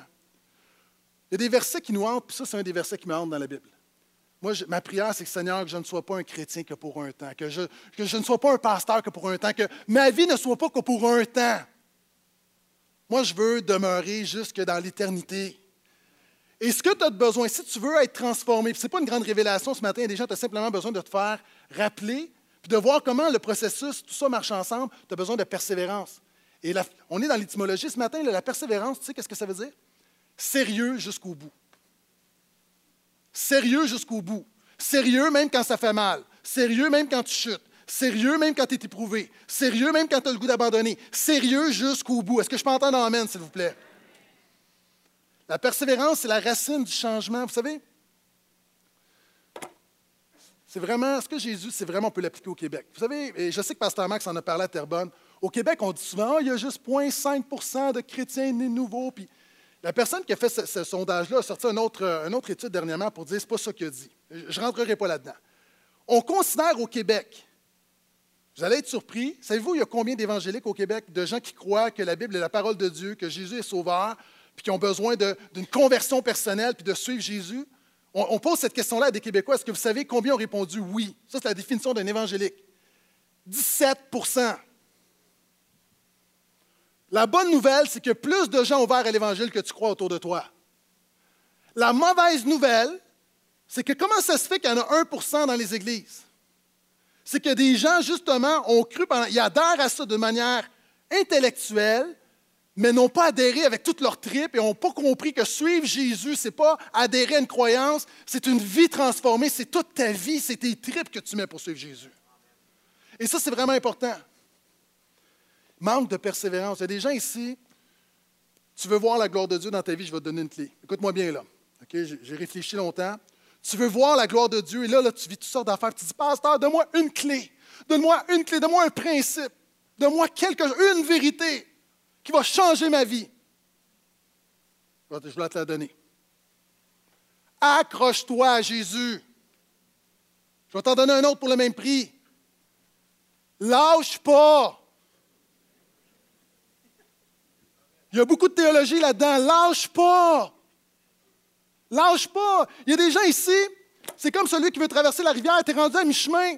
Il y a des versets qui nous hantent, puis ça, c'est un des versets qui me hantent dans la Bible. Moi, ma prière, c'est que Seigneur, que je ne sois pas un chrétien que pour un temps, que je, ne sois pas un pasteur que pour un temps, que ma vie ne soit pas que pour un temps. Moi, je veux demeurer jusque dans l'éternité. Et ce que tu as besoin, si tu veux être transformé, ce n'est pas une grande révélation ce matin, il des gens qui ont simplement besoin de te faire rappeler, puis de voir comment le processus, tout ça marche ensemble, tu as besoin de persévérance. Et on est dans l'étymologie ce matin, la persévérance, tu sais qu'est-ce que ça veut dire? Sérieux jusqu'au bout. Sérieux jusqu'au bout. Sérieux même quand ça fait mal. Sérieux même quand tu chutes. Sérieux même quand tu es éprouvé. Sérieux même quand tu as le goût d'abandonner. Sérieux jusqu'au bout. Est-ce que je peux entendre Amen, s'il vous plaît? La persévérance, c'est la racine du changement. Vous savez, c'est vraiment, ce que Jésus, c'est vraiment, on peut l'appliquer au Québec. Vous savez, et je sais que Pasteur Max en a parlé à Terrebonne. Au Québec, on dit souvent, ah, il y a juste 0,5% de chrétiens nés nouveaux. Puis la personne qui a fait ce, sondage-là a sorti une autre, une autre étude dernièrement pour dire que ce n'est pas ça qu'il a dit. Je ne rentrerai pas là-dedans. On considère au Québec, vous allez être surpris, savez-vous, il y a combien d'évangéliques au Québec, de gens qui croient que la Bible est la parole de Dieu, que Jésus est sauveur, puis qui ont besoin d'une conversion personnelle, puis de suivre Jésus? On, pose cette question-là à des Québécois. Est-ce que vous savez combien ont répondu oui? Ça, c'est la définition d'un évangélique. 17 La bonne nouvelle, c'est que plus de gens ouverts à l'Évangile que tu crois autour de toi. La mauvaise nouvelle, c'est que comment ça se fait qu'il y en a 1% dans les églises? C'est que des gens, justement, ont cru, ils adhèrent à ça de manière intellectuelle, mais n'ont pas adhéré avec toute leur tripes et n'ont pas compris que suivre Jésus, ce n'est pas adhérer à une croyance, c'est une vie transformée, c'est toute ta vie, c'est tes tripes que tu mets pour suivre Jésus. Et ça, c'est vraiment important. Manque de persévérance. Il y a des gens ici, tu veux voir la gloire de Dieu dans ta vie, je vais te donner une clé. Écoute-moi bien là. J'ai réfléchi longtemps. Tu veux voir la gloire de Dieu et là, là tu vis toutes sortes d'affaires. Tu dis, Pasteur, donne-moi une clé. Donne-moi une clé, donne-moi un principe. Donne-moi quelque une vérité qui va changer ma vie. Je vais te la donner. Accroche-toi à Jésus. Je vais t'en donner un autre pour le même prix. Lâche pas. Il y a beaucoup de théologie là-dedans. Lâche pas. Lâche pas. Il y a des gens ici, c'est comme celui qui veut traverser la rivière. Tu es rendu à mi-chemin.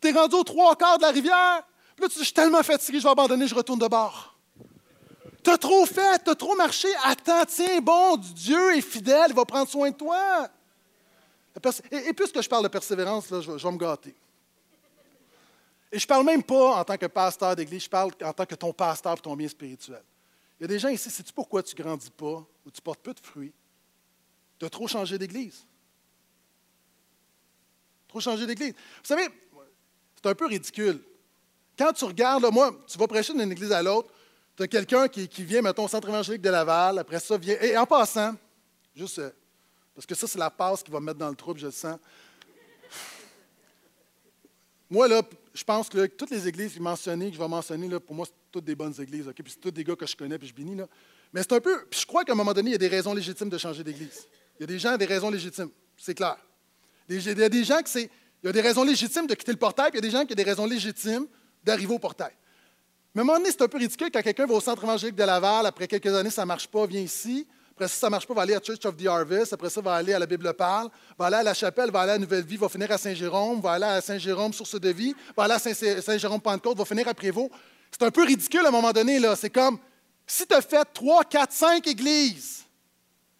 Tu es rendu aux trois quarts de la rivière. Puis là, tu dis, je suis tellement fatigué, je vais abandonner, je retourne de bord. Tu as trop fait, tu as trop marché. Attends, tiens, bon, Dieu est fidèle, il va prendre soin de toi. Et, puisque je parle de persévérance, là, je, vais me gâter. Et je ne parle même pas en tant que pasteur d'église, je parle en tant que ton pasteur pour ton bien spirituel. Il y a des gens ici, sais-tu pourquoi tu ne grandis pas ou tu portes peu de fruits? Tu as trop changé d'église. Trop changer d'église. Vous savez, c'est un peu ridicule. Quand tu regardes, moi, tu vas prêcher d'une église à l'autre, tu as quelqu'un qui, vient, mettons, au centre évangélique de Laval, après ça vient. Et en passant, juste euh, parce que ça, c'est la passe qui va me mettre dans le trouble, je le sens. Moi, là, je pense que toutes les églises mentionnées, que je vais mentionner, pour moi, c'est toutes des bonnes églises? Puis c'est tous des gars que je connais, puis je bénis, là. Mais c'est un peu. Puis je crois qu'à un moment donné, il y a des raisons légitimes de changer d'église. Il y a des gens qui des raisons légitimes, c'est clair. Il y a des gens qui c'est. Il y a des raisons légitimes de quitter le portail, puis il y a des gens qui ont des raisons légitimes d'arriver au portail. Mais à un moment donné, c'est un peu ridicule quand quelqu'un va au centre évangélique de Laval, après quelques années, ça ne marche pas, vient ici. Après ça, ça ne marche pas, va aller à Church of the Harvest. Après ça, va aller à la Bible parle, va aller à la chapelle, va aller à Nouvelle Vie, va finir à Saint-Jérôme, va aller à Saint-Jérôme, source de vie, va aller à Saint-Jérôme Pentecôte, va finir à Prévost. C'est un peu ridicule à un moment donné. là. C'est comme si tu as fait trois, quatre, cinq églises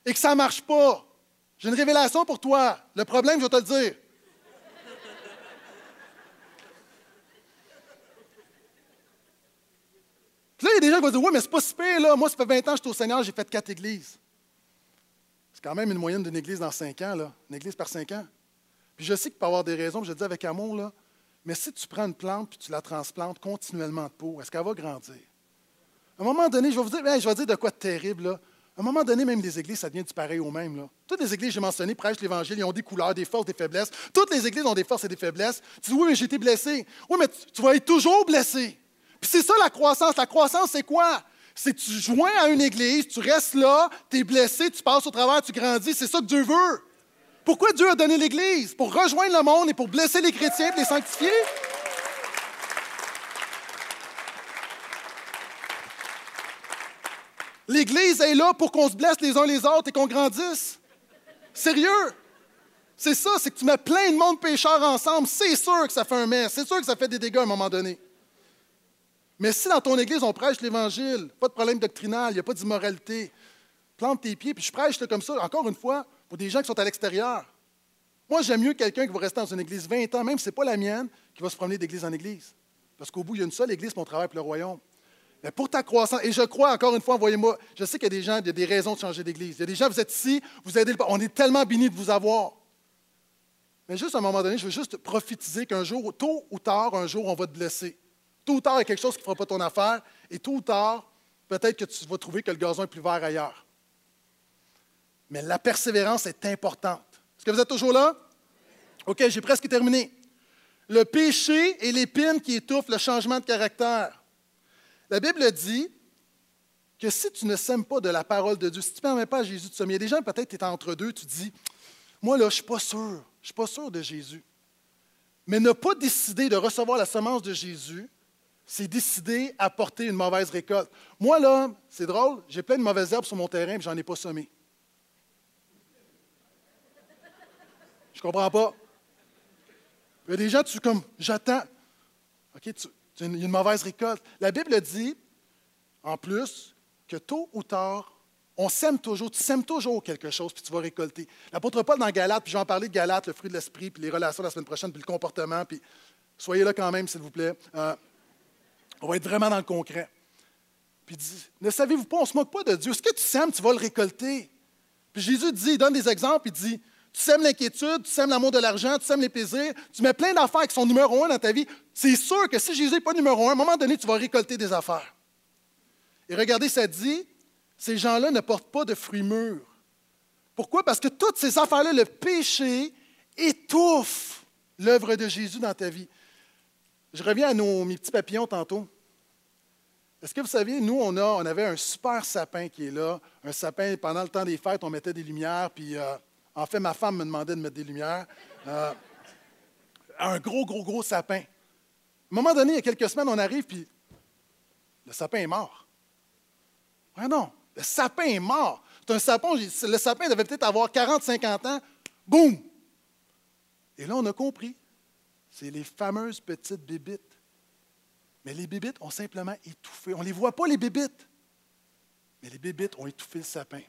et que ça ne marche pas. J'ai une révélation pour toi. Le problème, je vais te le dire. Puis là, il y a des gens qui vont dire Oui, mais c'est pas si là. Moi, ça fait 20 ans que je suis au Seigneur, j'ai fait quatre églises. Quand même une moyenne d'une église dans cinq ans, là. Une église par cinq ans. Puis je sais qu'il peut y avoir des raisons, je le dis avec amour. Mais si tu prends une plante puis tu la transplantes continuellement de peau, est-ce qu'elle va grandir? À un moment donné, je vais vous dire, je vais dire de quoi de terrible, là. À un moment donné, même les églises, ça devient du pareil au même. Là. Toutes les églises j'ai mentionnées prêchent l'Évangile, ils ont des couleurs, des forces, des faiblesses. Toutes les églises ont des forces et des faiblesses. Tu dis, oui, mais j'ai été blessé. Oui, mais tu vas être toujours blessé. Puis c'est ça la croissance. La croissance, c'est quoi? C'est tu joins à une église, tu restes là, tu es blessé, tu passes au travers, tu grandis. C'est ça que Dieu veut. Pourquoi Dieu a donné l'Église? Pour rejoindre le monde et pour blesser les chrétiens et les sanctifier? L'Église est là pour qu'on se blesse les uns les autres et qu'on grandisse. Sérieux? C'est ça, c'est que tu mets plein de monde pécheurs ensemble. C'est sûr que ça fait un mess. C'est sûr que ça fait des dégâts à un moment donné. Mais si dans ton église, on prêche l'Évangile, pas de problème doctrinal, il n'y a pas d'immoralité, plante tes pieds, puis je prêche comme ça, encore une fois, pour des gens qui sont à l'extérieur. Moi, j'aime mieux quelqu'un qui va rester dans une église 20 ans, même si ce n'est pas la mienne, qui va se promener d'église en église. Parce qu'au bout, il y a une seule église pour travailler pour le royaume. Mais pour ta croissance, et je crois, encore une fois, envoyez-moi, je sais qu'il y a des gens, il y a des raisons de changer d'église. Il y a des gens, vous êtes ici, vous aidez le On est tellement bénis de vous avoir. Mais juste à un moment donné, je veux juste prophétiser qu'un jour, tôt ou tard, un jour, on va te blesser. Tôt ou tard, il y a quelque chose qui ne fera pas ton affaire. Et tôt ou tard, peut-être que tu vas trouver que le gazon est plus vert ailleurs. Mais la persévérance est importante. Est-ce que vous êtes toujours là? OK, j'ai presque terminé. Le péché est l'épine qui étouffe le changement de caractère. La Bible dit que si tu ne sèmes pas de la parole de Dieu, si tu ne permets pas à Jésus de semer, il y a des gens peut-être qui sont entre deux, tu dis, moi là, je ne suis pas sûr, je ne suis pas sûr de Jésus. Mais ne pas décider de recevoir la semence de Jésus, c'est décider à porter une mauvaise récolte. Moi, là, c'est drôle, j'ai plein de mauvaises herbes sur mon terrain et je n'en ai pas semé. Je comprends pas. Il y a tu comme, j'attends. OK, tu, tu, une mauvaise récolte. La Bible dit, en plus, que tôt ou tard, on sème toujours, tu sèmes toujours quelque chose, puis tu vas récolter. L'apôtre Paul dans Galate, puis je vais en parler de Galate, le fruit de l'esprit, puis les relations la semaine prochaine, puis le comportement, puis soyez là quand même, s'il vous plaît. Euh, on va être vraiment dans le concret. Puis il dit, ne savez-vous pas, on ne se moque pas de Dieu. Ce que tu sèmes, tu vas le récolter. Puis Jésus dit, il donne des exemples, il dit, tu sèmes l'inquiétude, tu sèmes l'amour de l'argent, tu sèmes les plaisirs, tu mets plein d'affaires qui sont numéro un dans ta vie. C'est sûr que si Jésus n'est pas numéro un, à un moment donné, tu vas récolter des affaires. Et regardez, ça dit, ces gens-là ne portent pas de fruits mûrs. Pourquoi? Parce que toutes ces affaires-là, le péché étouffe l'œuvre de Jésus dans ta vie. Je reviens à nos, petits papillons tantôt. Est-ce que vous saviez, nous, on, a, on avait un super sapin qui est là. Un sapin, pendant le temps des fêtes, on mettait des lumières. Puis, euh, en fait, ma femme me demandait de mettre des lumières. Euh, un gros, gros, gros sapin. À un moment donné, il y a quelques semaines, on arrive, puis le sapin est mort. Ah non, le sapin est mort. C'est un sapin, le sapin devait peut-être avoir 40, 50 ans. Boum! Et là, on a compris. C'est les fameuses petites bébites. Mais les bébites ont simplement étouffé. On ne les voit pas, les bébites. Mais les bébites ont étouffé le sapin.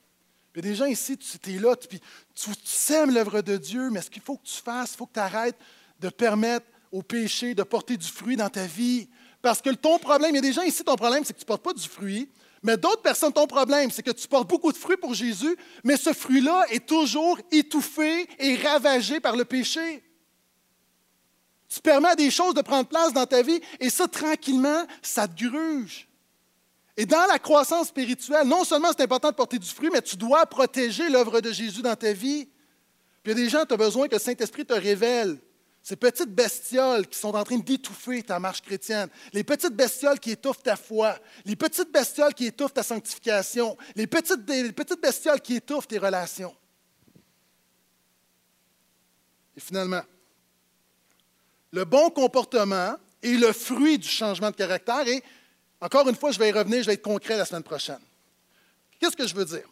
Il y a des gens ici, tu es là, tu, tu, sèmes l'œuvre de Dieu, mais ce qu'il faut que tu fasses, il faut que tu arrêtes de permettre au péché de porter du fruit dans ta vie. Parce que ton problème, il y a des gens ici, ton problème, c'est que tu ne portes pas du fruit. Mais d'autres personnes, ton problème, c'est que tu portes beaucoup de fruits pour Jésus, mais ce fruit-là est toujours étouffé et ravagé par le péché. Tu permets à des choses de prendre place dans ta vie et ça, tranquillement, ça te gruge. Et dans la croissance spirituelle, non seulement c'est important de porter du fruit, mais tu dois protéger l'œuvre de Jésus dans ta vie. Puis il y a des gens, tu as besoin que le Saint-Esprit te révèle ces petites bestioles qui sont en train d'étouffer ta marche chrétienne, les petites bestioles qui étouffent ta foi, les petites bestioles qui étouffent ta sanctification, les petites, les petites bestioles qui étouffent tes relations. Et finalement, le bon comportement est le fruit du changement de caractère. Et encore une fois, je vais y revenir, je vais être concret la semaine prochaine. Qu'est-ce que je veux dire?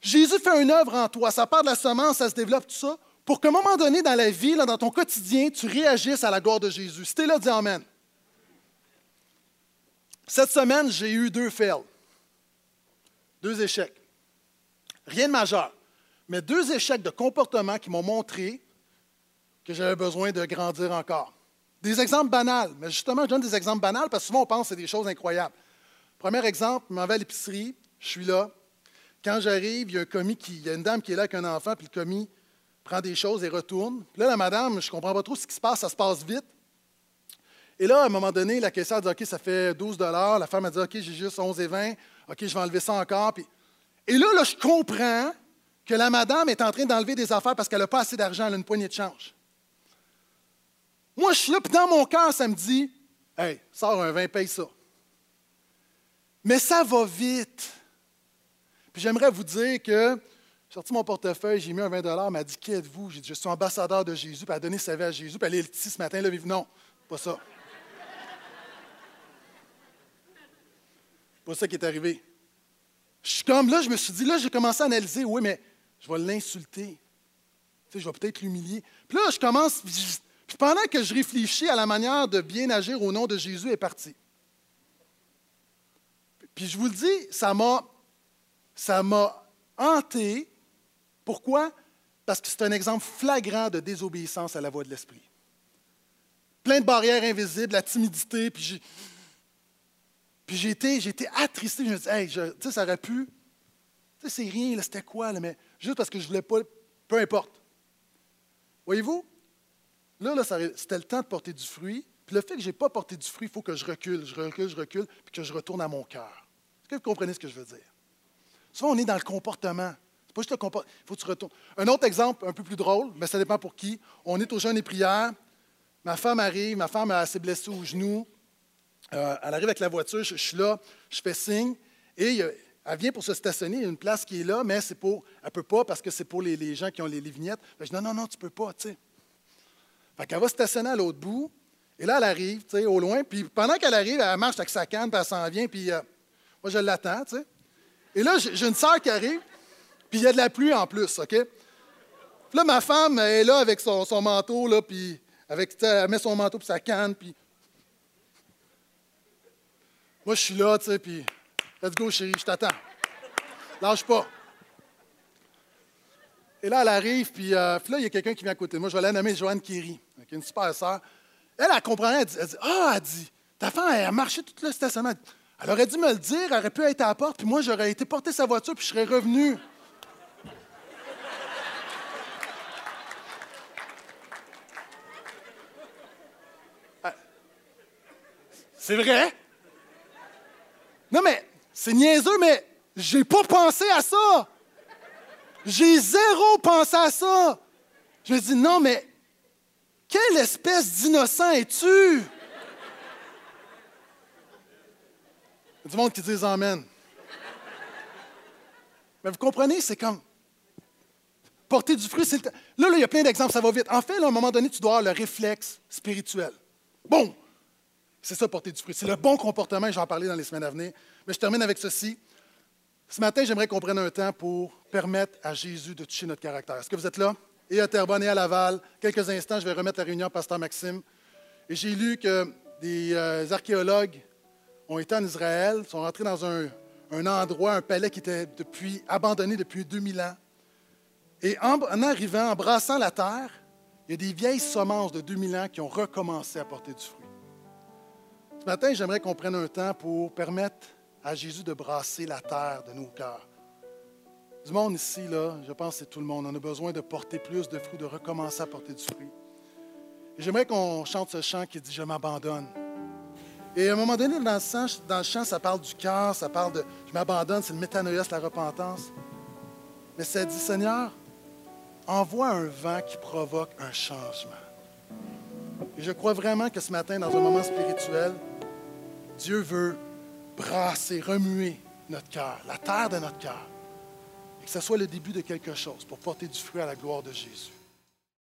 Jésus fait une œuvre en toi, ça part de la semence, ça se développe, tout ça pour qu'à un moment donné dans la vie, dans ton quotidien, tu réagisses à la gloire de Jésus. Si tu es là, dis Amen. Cette semaine, j'ai eu deux fails, deux échecs. Rien de majeur, mais deux échecs de comportement qui m'ont montré que j'avais besoin de grandir encore. Des exemples banals, mais justement, je donne des exemples banals parce que souvent on pense que c'est des choses incroyables. Premier exemple, je m'en vais à l'épicerie, je suis là. Quand j'arrive, il y a un commis qui, il y a une dame qui est là avec un enfant, puis le commis prend des choses et retourne. Puis là, la madame, je ne comprends pas trop ce qui se passe, ça se passe vite. Et là, à un moment donné, la caissière dit OK, ça fait 12 La femme a dit OK, j'ai juste 11 et 20. OK, je vais enlever ça encore. Et là, là, je comprends que la madame est en train d'enlever des affaires parce qu'elle n'a pas assez d'argent, elle a une poignée de change. Moi, je suis là, puis dans mon cœur, ça me dit Hey, sors un 20, paye ça. Mais ça va vite. Puis j'aimerais vous dire que j'ai sorti mon portefeuille, j'ai mis un 20 Elle m'a dit Qui êtes-vous? J'ai dit Je suis ambassadeur de Jésus. Puis elle a donné sa vie à Jésus. Puis elle est ici ce matin. Là, non, pas ça. pas ça qui est arrivé. Je suis comme là, je me suis dit, là, j'ai commencé à analyser, oui, mais je vais l'insulter. Tu sais, je vais peut-être l'humilier. Puis là, je commence, puis pendant que je réfléchis à la manière de bien agir au nom de Jésus, est parti. Puis je vous le dis, ça m'a, ça m'a hanté pourquoi? Parce que c'est un exemple flagrant de désobéissance à la voix de l'Esprit. Plein de barrières invisibles, la timidité, puis j'ai, puis j'ai été, j'ai été attristé. Je me dis, hey, tu sais, ça aurait pu. Tu sais, c'est rien, c'était quoi, là, mais juste parce que je voulais pas, peu importe. Voyez-vous? Là, là c'était le temps de porter du fruit. Puis le fait que je n'ai pas porté du fruit, il faut que je recule, je recule, je recule, puis que je retourne à mon cœur. Est-ce que vous comprenez ce que je veux dire? Souvent, on est dans le comportement. Pas juste Il faut que tu retournes. Un autre exemple, un peu plus drôle, mais ça dépend pour qui. On est au jeûne et prière. Ma femme arrive, ma femme s'est blessée au genou. Euh, elle arrive avec la voiture, je, suis là, je fais signe. Et elle vient pour se stationner. Il y a une place qui est là, mais c'est pour, elle ne peut pas parce que c'est pour les, gens qui ont les, vignettes. je dis non, non, non, tu ne peux pas, tu sais. Fait qu'elle va stationner à l'autre bout. Et là, elle arrive, tu sais, au loin. Puis pendant qu'elle arrive, elle marche avec sa canne, puis elle s'en vient. Puis euh, moi, je l'attends, tu sais. Et là, j'ai une sœur qui arrive. Puis il y a de la pluie en plus, OK? Puis là, ma femme est là avec son, manteau, là, puis avec, elle met son manteau puis sa canne, puis. Moi, je suis là, tu sais, puis. Let's go, chérie, je t'attends. Lâche pas. Et là, elle arrive, puis, euh, là, il y a quelqu'un qui vient à côté moi. Je vais la nommer Joanne Kéry, qui est une super sœur. Elle, elle comprend rien. Elle dit Ah, elle dit, ta femme, elle a marché tout le stationnement. Elle aurait dû me le dire, elle aurait pu être à la porte, puis moi, j'aurais été porter sa voiture, puis je serais revenu. C'est vrai? Non, mais c'est niaiseux, mais j'ai pas pensé à ça. J'ai zéro pensé à ça. Je me dis, non, mais quelle espèce d'innocent es-tu? Il y a du monde qui dit Amen. Mais vous comprenez, c'est comme porter du fruit. Là, là, il y a plein d'exemples, ça va vite. En fait, à un moment donné, tu dois avoir le réflexe spirituel. Bon, c'est ça, porter du fruit. C'est le bon comportement, j'en parler dans les semaines à venir. Mais je termine avec ceci. Ce matin, j'aimerais qu'on prenne un temps pour permettre à Jésus de toucher notre caractère. Est-ce que vous êtes là? Et à Terrebonne et à Laval. Quelques instants, je vais remettre la réunion Pasteur Maxime. Et j'ai lu que des euh, archéologues ont été en Israël, sont rentrés dans un, endroit, un palais qui était depuis, abandonné depuis 2000 ans. Et en, en arrivant, en brassant la terre, il y a des vieilles semences de 2000 ans qui ont recommencé à porter du fruit. Ce matin, j'aimerais qu'on prenne un temps pour permettre à Jésus de brasser la terre de nos cœurs. Du monde ici, là, je pense que c'est tout le monde. On a besoin de porter plus de fruits, de recommencer à porter du fruit. J'aimerais qu'on chante ce chant qui dit Je m'abandonne. Et à un moment donné, dans le, chant, dans le chant, ça parle du cœur, ça parle de Je m'abandonne, c'est le métanoïa, c'est la repentance. Mais ça dit Seigneur, envoie un vent qui provoque un changement. Et je crois vraiment que ce matin, dans un moment spirituel, Dieu veut brasser, remuer notre cœur, la terre de notre cœur, que ce soit le début de quelque chose pour porter du fruit à la gloire de Jésus.